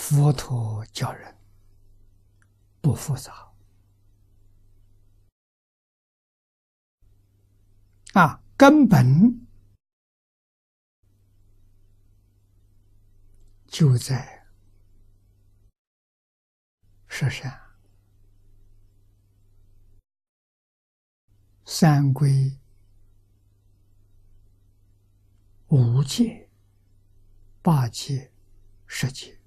佛陀教人不复杂啊，根本就在舍善。三归五戒八戒十戒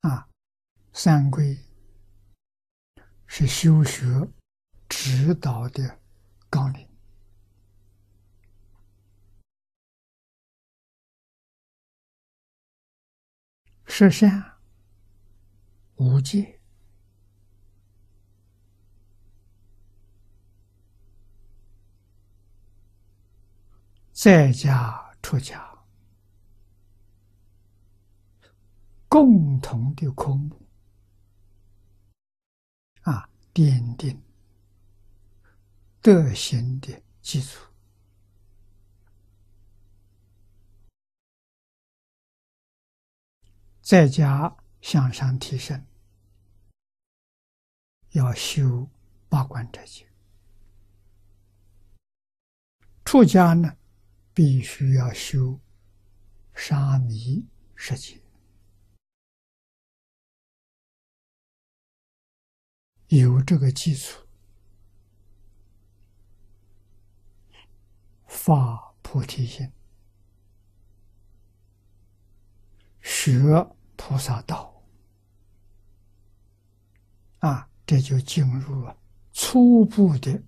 啊，三归是修学指导的纲领，十善。无戒，在家出家，共同的空啊，奠定德行的基础，在家向上提升。要修八关斋戒，出家呢，必须要修沙弥十戒，有这个基础，发菩提心，学菩萨道，啊。这就进入了初步的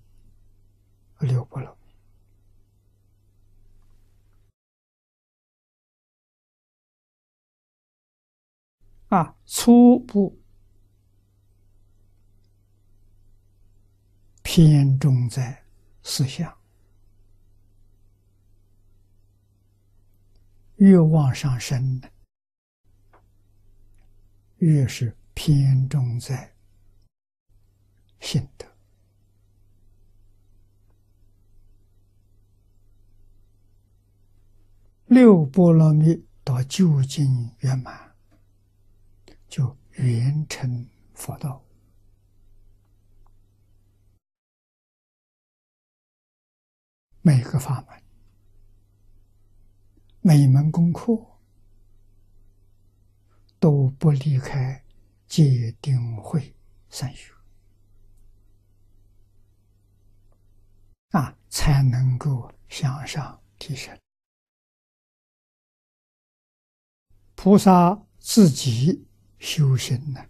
六波罗啊，初步偏重在思想，越往上升的，越是偏重在。心得六波罗蜜到究竟圆满，就圆成佛道。每个法门、每门功课都不离开戒定慧三学。啊，才能够向上提升。菩萨自己修行呢，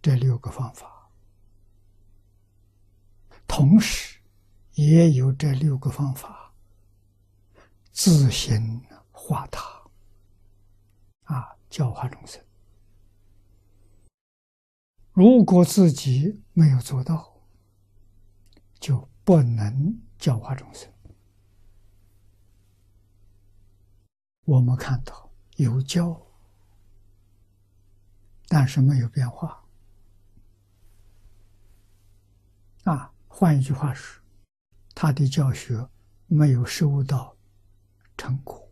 这六个方法，同时也有这六个方法自行化他，啊，教化众生。如果自己没有做到，就。不能教化众生。我们看到有教，但是没有变化。啊，换一句话说，他的教学没有收到成果。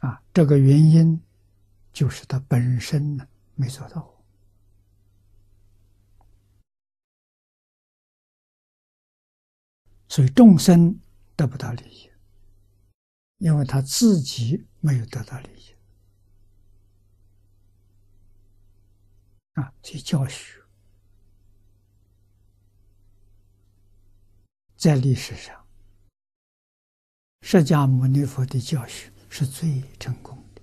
啊，这个原因就是他本身呢没做到。所以众生得不到利益，因为他自己没有得到利益啊。所以教学在历史上，释迦牟尼佛的教学是最成功的、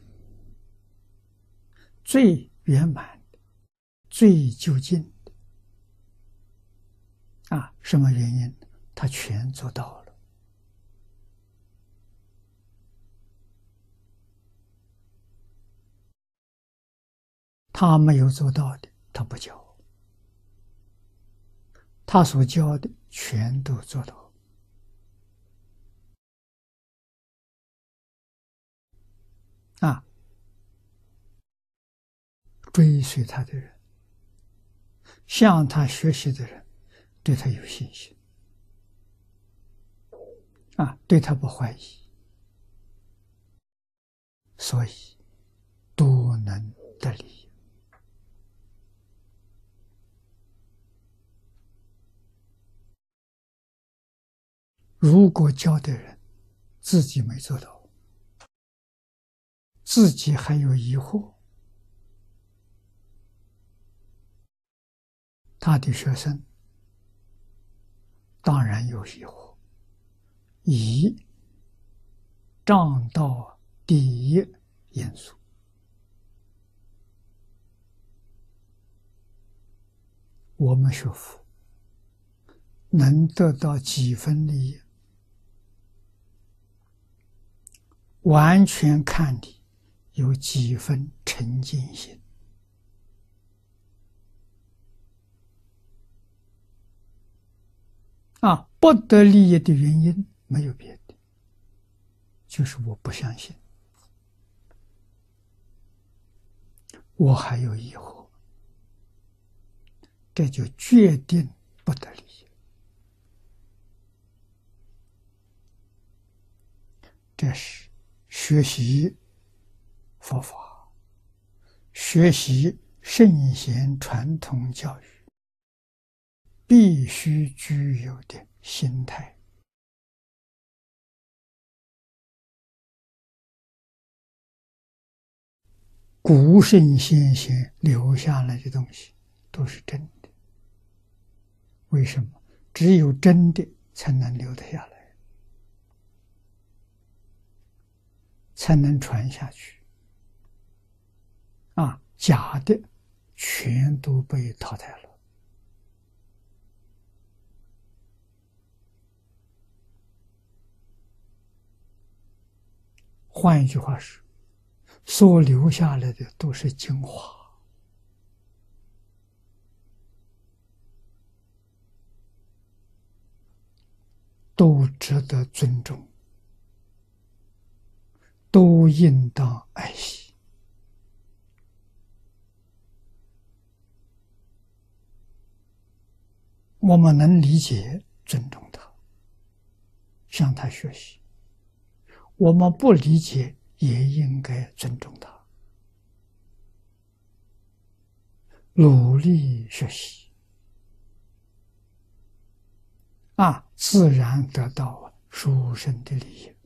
最圆满的、最究竟的啊。什么原因？他全做到了，他没有做到的，他不教；他所教的，全都做到。啊，追随他的人，向他学习的人，对他有信心。啊，对他不怀疑，所以都能得利。如果教的人自己没做到，自己还有疑惑，他的学生当然有疑惑。以障道第一因素，我们学佛能得到几分利益，完全看你有几分沉静心。啊，不得利益的原因。没有别的，就是我不相信，我还有疑惑，这就决定不得利益。这是学习佛法、学习圣贤传统教育必须具有的心态。古圣先贤留下来的东西都是真的，为什么？只有真的才能留得下来，才能传下去。啊，假的全都被淘汰了。换一句话说。所留下来的都是精华，都值得尊重，都应当爱惜。我们能理解，尊重他，向他学习；我们不理解。也应该尊重他，努力学习，啊，自然得到殊胜的利益。